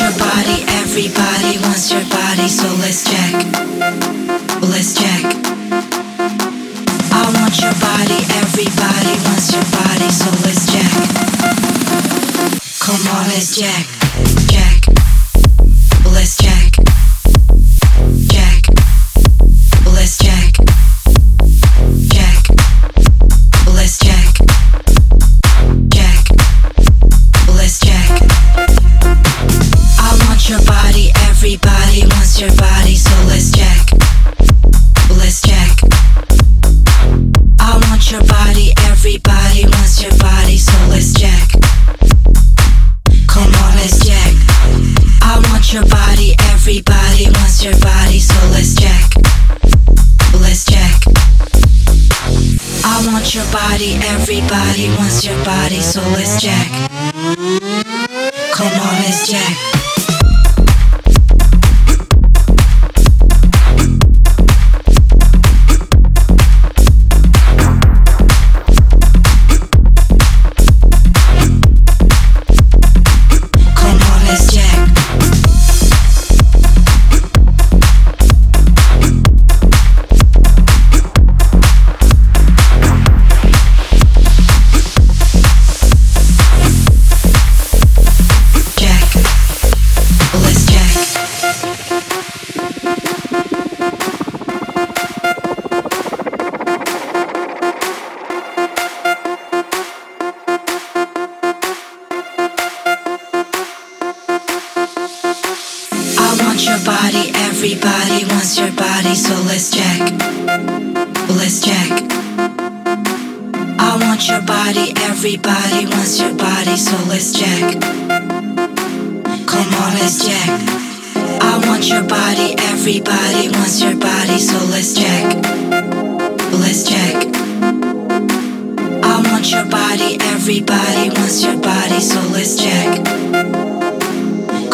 your body, everybody wants your body, so let's check. Let's check. I want your body, everybody wants body, so let's check. Let's. I want your body, everybody wants your body, so let's check. Come on, let's check. I want your body, everybody wants your body, so let's check. Let's check. I want your body, everybody wants your body, so let's check. Come on, let's check. Wants your body, so let's check. Let's check. I want your body, everybody wants your body, so let's check. Come on, let's check. I want your body, everybody wants your body, so let's check. Let's check. I want your body, everybody wants your body, so let's check.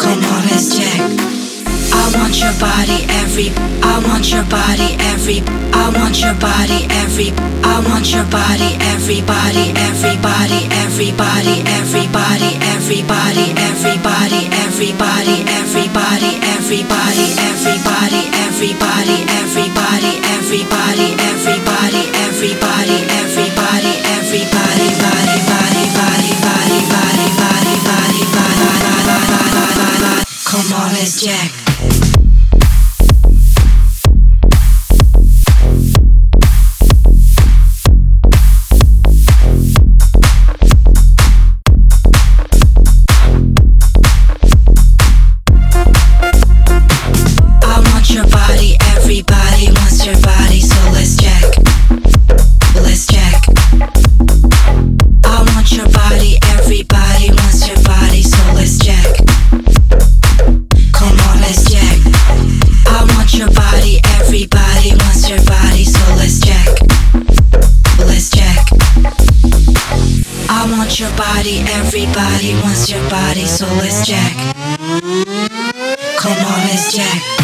Come on, let's check. I want your body, every. I want your body, every. I want your body, every. I want your body, everybody, everybody, everybody, everybody, everybody, everybody, everybody, everybody, everybody, everybody, everybody, everybody, everybody, everybody, everybody, everybody, everybody, body, body, body, body, body, body, body, body, Come on, let's check. Your body, so let's. Let's. I want your body, everybody wants your body, so let's check. Come on, let's check.